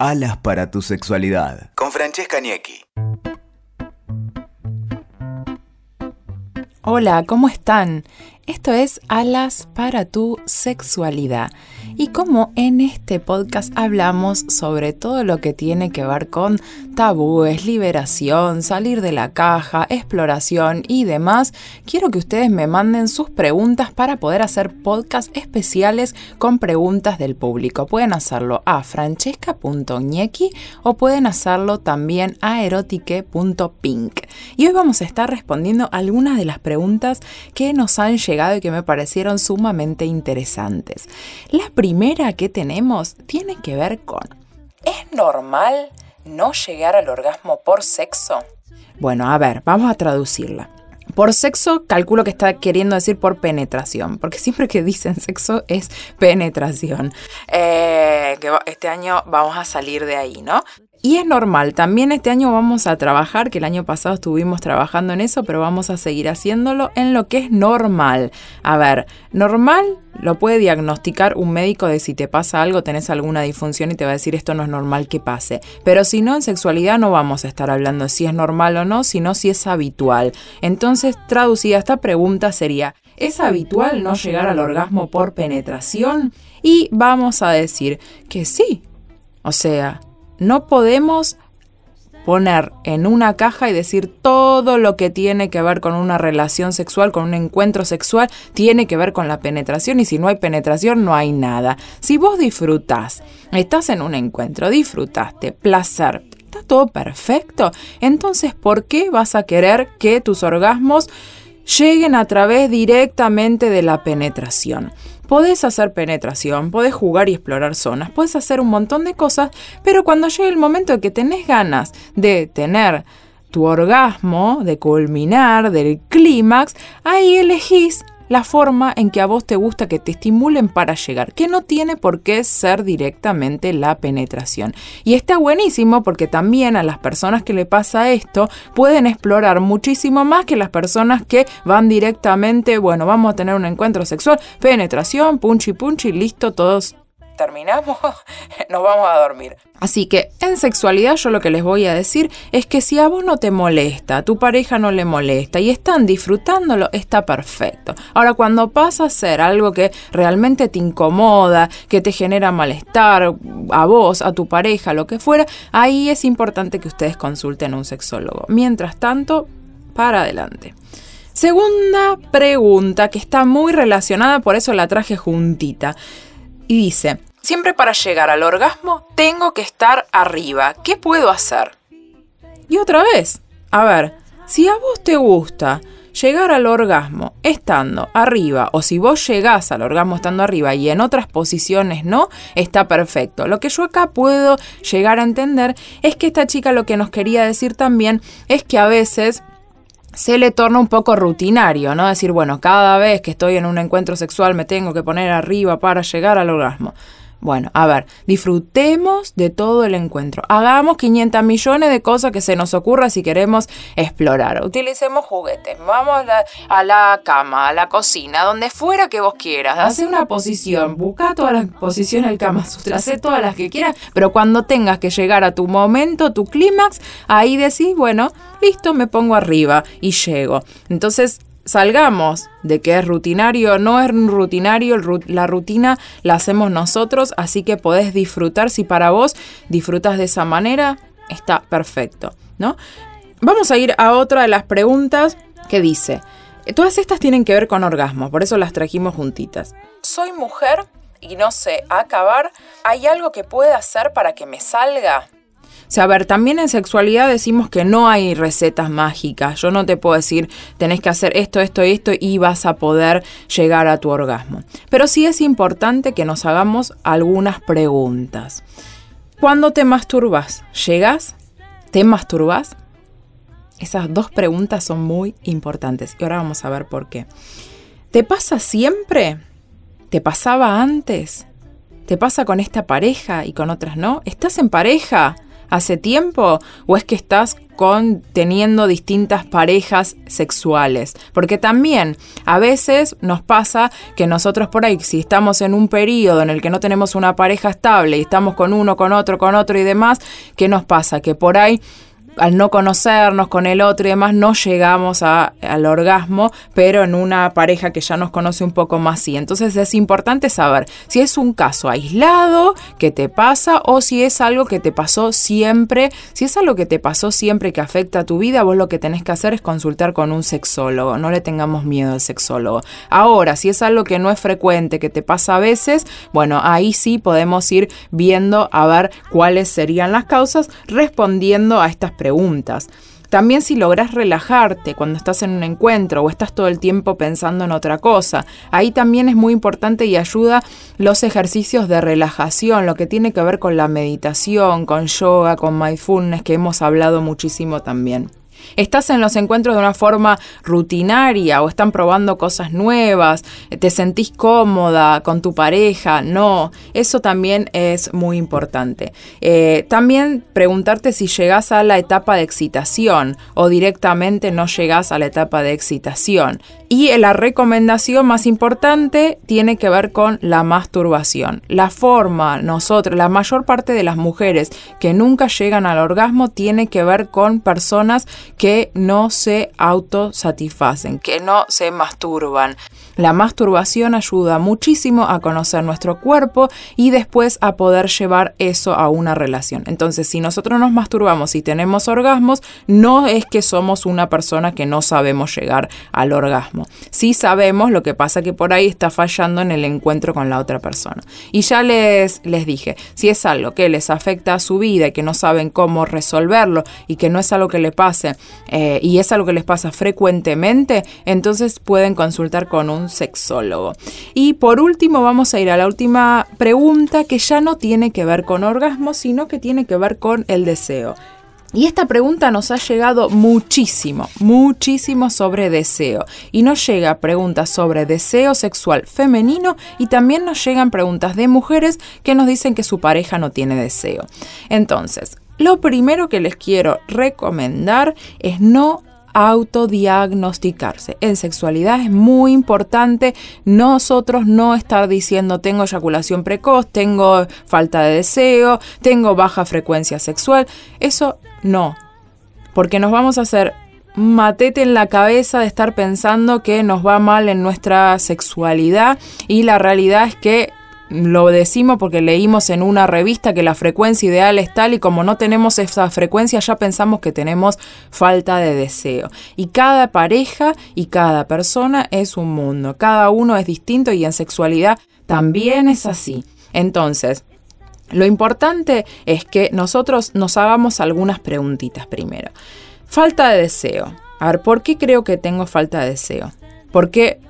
Alas para tu sexualidad. Con Francesca Niecki. Hola, ¿cómo están? Esto es Alas para tu sexualidad. Y como en este podcast hablamos sobre todo lo que tiene que ver con tabúes, liberación, salir de la caja, exploración y demás, quiero que ustedes me manden sus preguntas para poder hacer podcasts especiales con preguntas del público. Pueden hacerlo a francesca.ñequi o pueden hacerlo también a erotique.pink. Y hoy vamos a estar respondiendo algunas de las preguntas que nos han llegado y que me parecieron sumamente interesantes. La primera que tenemos tiene que ver con, ¿es normal no llegar al orgasmo por sexo? Bueno, a ver, vamos a traducirla. Por sexo, calculo que está queriendo decir por penetración, porque siempre que dicen sexo es penetración. Eh, este año vamos a salir de ahí, ¿no? Y es normal, también este año vamos a trabajar, que el año pasado estuvimos trabajando en eso, pero vamos a seguir haciéndolo en lo que es normal. A ver, normal lo puede diagnosticar un médico de si te pasa algo, tenés alguna disfunción y te va a decir esto no es normal que pase. Pero si no, en sexualidad no vamos a estar hablando si es normal o no, sino si es habitual. Entonces, traducida esta pregunta sería, ¿es habitual no llegar al orgasmo por penetración? Y vamos a decir que sí. O sea, no podemos poner en una caja y decir todo lo que tiene que ver con una relación sexual, con un encuentro sexual, tiene que ver con la penetración y si no hay penetración no hay nada. Si vos disfrutás, estás en un encuentro, disfrutaste, placer, está todo perfecto, entonces ¿por qué vas a querer que tus orgasmos lleguen a través directamente de la penetración? Podés hacer penetración, podés jugar y explorar zonas, podés hacer un montón de cosas, pero cuando llegue el momento que tenés ganas de tener tu orgasmo, de culminar, del clímax, ahí elegís la forma en que a vos te gusta que te estimulen para llegar, que no tiene por qué ser directamente la penetración. Y está buenísimo porque también a las personas que le pasa esto pueden explorar muchísimo más que las personas que van directamente, bueno, vamos a tener un encuentro sexual, penetración, punchi punchi, listo, todos terminamos, nos vamos a dormir. Así que en sexualidad yo lo que les voy a decir es que si a vos no te molesta, a tu pareja no le molesta y están disfrutándolo, está perfecto. Ahora cuando pasa a ser algo que realmente te incomoda, que te genera malestar a vos, a tu pareja, lo que fuera, ahí es importante que ustedes consulten a un sexólogo. Mientras tanto, para adelante. Segunda pregunta que está muy relacionada, por eso la traje juntita y dice, siempre para llegar al orgasmo tengo que estar arriba, ¿qué puedo hacer? Y otra vez, a ver, si a vos te gusta llegar al orgasmo estando arriba o si vos llegás al orgasmo estando arriba y en otras posiciones no, está perfecto. Lo que yo acá puedo llegar a entender es que esta chica lo que nos quería decir también es que a veces se le torna un poco rutinario, ¿no? Decir, bueno, cada vez que estoy en un encuentro sexual me tengo que poner arriba para llegar al orgasmo. Bueno, a ver, disfrutemos de todo el encuentro. Hagamos 500 millones de cosas que se nos ocurra si queremos explorar. Utilicemos juguetes. Vamos a la, cama, a la cocina, donde fuera que vos quieras. Hace una posición, busca todas las posiciones del Kama Sutra, hace todas las que quieras, pero cuando tengas que llegar a tu momento, tu clímax, ahí decís, bueno, listo, me pongo arriba y llego. Entonces, salgamos de que es rutinario, no es rutinario, la rutina la hacemos nosotros, así que podés disfrutar, si para vos disfrutas de esa manera, está perfecto, ¿no? Vamos a ir a otra de las preguntas que dice, todas estas tienen que ver con orgasmo, por eso las trajimos juntitas. Soy mujer y no sé acabar, ¿hay algo que pueda hacer para que me salga? Sea, a ver, también en sexualidad decimos que no hay recetas mágicas. Yo no te puedo decir, tenés que hacer esto, esto y esto y vas a poder llegar a tu orgasmo. Pero sí es importante que nos hagamos algunas preguntas. ¿Cuándo te masturbas? ¿Llegas? ¿Te masturbas? Esas dos preguntas son muy importantes y ahora vamos a ver por qué. ¿Te pasa siempre? ¿Te pasaba antes? ¿Te pasa con esta pareja y con otras no? ¿Estás en pareja? Hace tiempo o es que estás con teniendo distintas parejas sexuales. Porque también a veces nos pasa que nosotros por ahí, si estamos en un periodo en el que no tenemos una pareja estable y estamos con uno, con otro, con otro y demás, ¿qué nos pasa? Que por ahí al no conocernos con el otro y demás, no llegamos al orgasmo, pero en una pareja que ya nos conoce un poco más sí. Entonces es importante saber si es un caso aislado que te pasa o si es algo que te pasó siempre. Si es algo que te pasó siempre que afecta a tu vida, vos lo que tenés que hacer es consultar con un sexólogo. No le tengamos miedo al sexólogo. Ahora, si es algo que no es frecuente, que te pasa a veces, bueno, ahí sí podemos ir viendo a ver cuáles serían las causas respondiendo a estas preguntas También si logras relajarte cuando estás en un encuentro o estás todo el tiempo pensando en otra cosa, ahí también es muy importante y ayuda los ejercicios de relajación, lo que tiene que ver con la meditación, con yoga, con mindfulness, que hemos hablado muchísimo también. ¿Estás en los encuentros de una forma rutinaria o están probando cosas nuevas? ¿Te sentís cómoda con tu pareja? No, eso también es muy importante. Eh, también preguntarte si llegás a la etapa de excitación o directamente no llegás a la etapa de excitación. Y la recomendación más importante tiene que ver con la masturbación. La forma, nosotros, la mayor parte de las mujeres que nunca llegan al orgasmo tiene que ver con personas que no se autosatisfacen, que no se masturban. La masturbación ayuda muchísimo a conocer nuestro cuerpo y después a poder llevar eso a una relación. Entonces, si nosotros nos masturbamos y tenemos orgasmos, no es que somos una persona que no sabemos llegar al orgasmo. Sí sabemos, lo que pasa que por ahí está fallando en el encuentro con la otra persona. Y ya les, les dije, si es algo que les afecta a su vida y que no saben cómo resolverlo y que no es algo que le pase eh, y es algo que les pasa frecuentemente, entonces pueden consultar con un sexólogo. Y por último vamos a ir a la última pregunta que ya no tiene que ver con orgasmo, sino que tiene que ver con el deseo. Y esta pregunta nos ha llegado muchísimo, muchísimo sobre deseo. Y nos llega preguntas sobre deseo sexual femenino y también nos llegan preguntas de mujeres que nos dicen que su pareja no tiene deseo. Entonces, lo primero que les quiero recomendar es no autodiagnosticarse. En sexualidad es muy importante nosotros no estar diciendo tengo eyaculación precoz, tengo falta de deseo, tengo baja frecuencia sexual. Eso no. Porque nos vamos a hacer matete en la cabeza de estar pensando que nos va mal en nuestra sexualidad y la realidad es que lo decimos porque leímos en una revista que la frecuencia ideal es tal y como no tenemos esa frecuencia ya pensamos que tenemos falta de deseo. Y cada pareja y cada persona es un mundo, cada uno es distinto y en sexualidad también es así. Entonces, lo importante es que nosotros nos hagamos algunas preguntitas primero. Falta de deseo. A ver, ¿por qué creo que tengo falta de deseo? ¿Por qué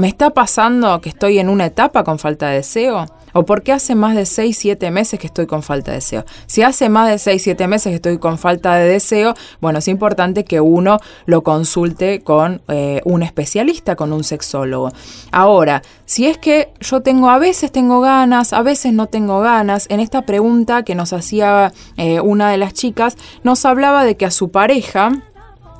¿Me está pasando que estoy en una etapa con falta de deseo? ¿O por qué hace más de 6, 7 meses que estoy con falta de deseo? Si hace más de 6, 7 meses que estoy con falta de deseo, bueno, es importante que uno lo consulte con eh, un especialista, con un sexólogo. Ahora, si es que yo tengo, a veces tengo ganas, a veces no tengo ganas, en esta pregunta que nos hacía eh, una de las chicas, nos hablaba de que a su pareja,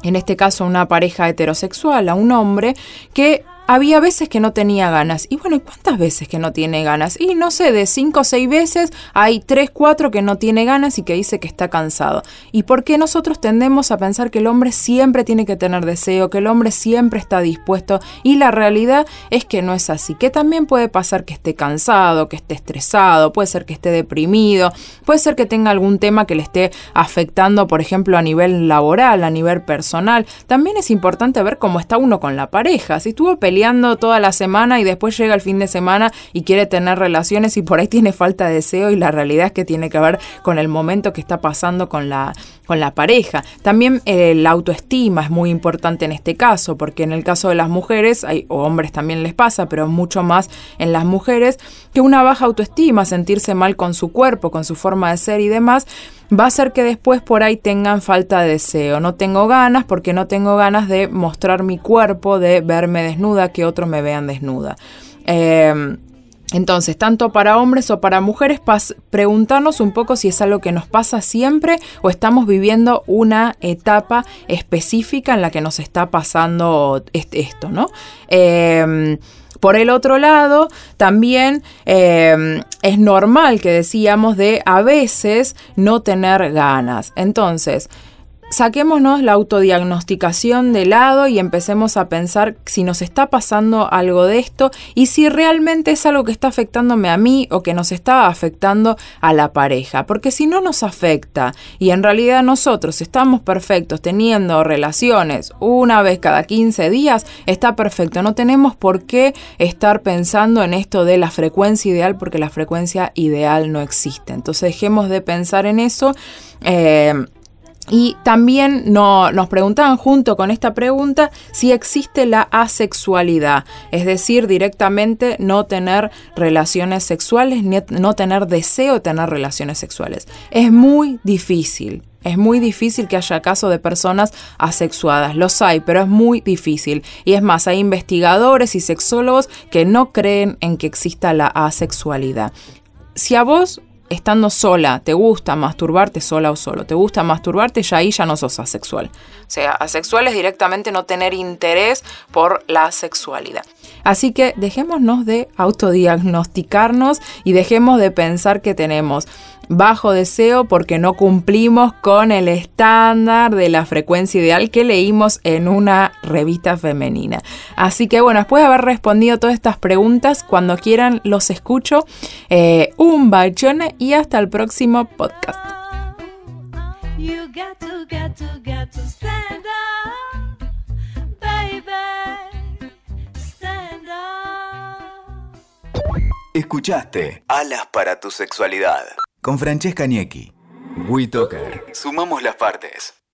en este caso una pareja heterosexual, a un hombre, que había veces que no tenía ganas. Y bueno, ¿cuántas veces que no tiene ganas? Y no sé, de cinco o seis veces hay tres, cuatro que no tiene ganas y que dice que está cansado. ¿Y por qué nosotros tendemos a pensar que el hombre siempre tiene que tener deseo, que el hombre siempre está dispuesto? Y la realidad es que no es así. Que también puede pasar que esté cansado, que esté estresado, puede ser que esté deprimido, puede ser que tenga algún tema que le esté afectando, por ejemplo, a nivel laboral, a nivel personal. También es importante ver cómo está uno con la pareja. Si estuvo peleando toda la semana y después llega el fin de semana y quiere tener relaciones y por ahí tiene falta de deseo y la realidad es que tiene que ver con el momento que está pasando con la, con la pareja. También eh, la autoestima es muy importante en este caso, porque en el caso de las mujeres, o hombres también les pasa, pero mucho más en las mujeres, que una baja autoestima, sentirse mal con su cuerpo, con su forma de ser y demás, va a hacer que después por ahí tengan falta de deseo. No tengo ganas porque no tengo ganas de mostrar mi cuerpo, de verme desnuda, que otros me vean desnuda. Eh, entonces, tanto para hombres o para mujeres, preguntarnos un poco si es algo que nos pasa siempre o estamos viviendo una etapa específica en la que nos está pasando esto, ¿no? Em, por el otro lado, también em, es normal que decíamos de a veces no tener ganas. Entonces, saquémonos la autodiagnosticación de lado y empecemos a pensar si nos está pasando algo de esto y si realmente es algo que está afectándome a mí o que nos está afectando a la pareja. Porque si no nos afecta y en realidad nosotros estamos perfectos teniendo relaciones una vez cada 15 días, está perfecto. No tenemos por qué estar pensando en esto de la frecuencia ideal porque la frecuencia ideal no existe. Entonces dejemos de pensar en eso. Eh, y también nos preguntaban junto con esta pregunta si existe la asexualidad, es decir, directamente no tener relaciones sexuales, no tener deseo de tener relaciones sexuales. Es muy difícil. Es muy difícil que haya casos de personas asexuadas, los hay, pero es muy difícil. Y es más, hay investigadores y sexólogos que no creen en que exista la asexualidad. Si a vos estando sola, te gusta masturbarte sola o solo, te gusta masturbarte, ya ahí ya no sos asexual. O sea, asexual es directamente no tener interés por la sexualidad. Así que dejémonos de autodiagnosticarnos y dejemos de pensar que tenemos bajo deseo porque no cumplimos con el estándar de la frecuencia ideal que leímos en una revista femenina. Así que bueno, después de haber respondido todas estas preguntas, cuando quieran los escucho. Eh, un bachone y hasta el próximo podcast. Escuchaste Alas para tu sexualidad con Francesca Niecki. WeToker. Sumamos las partes.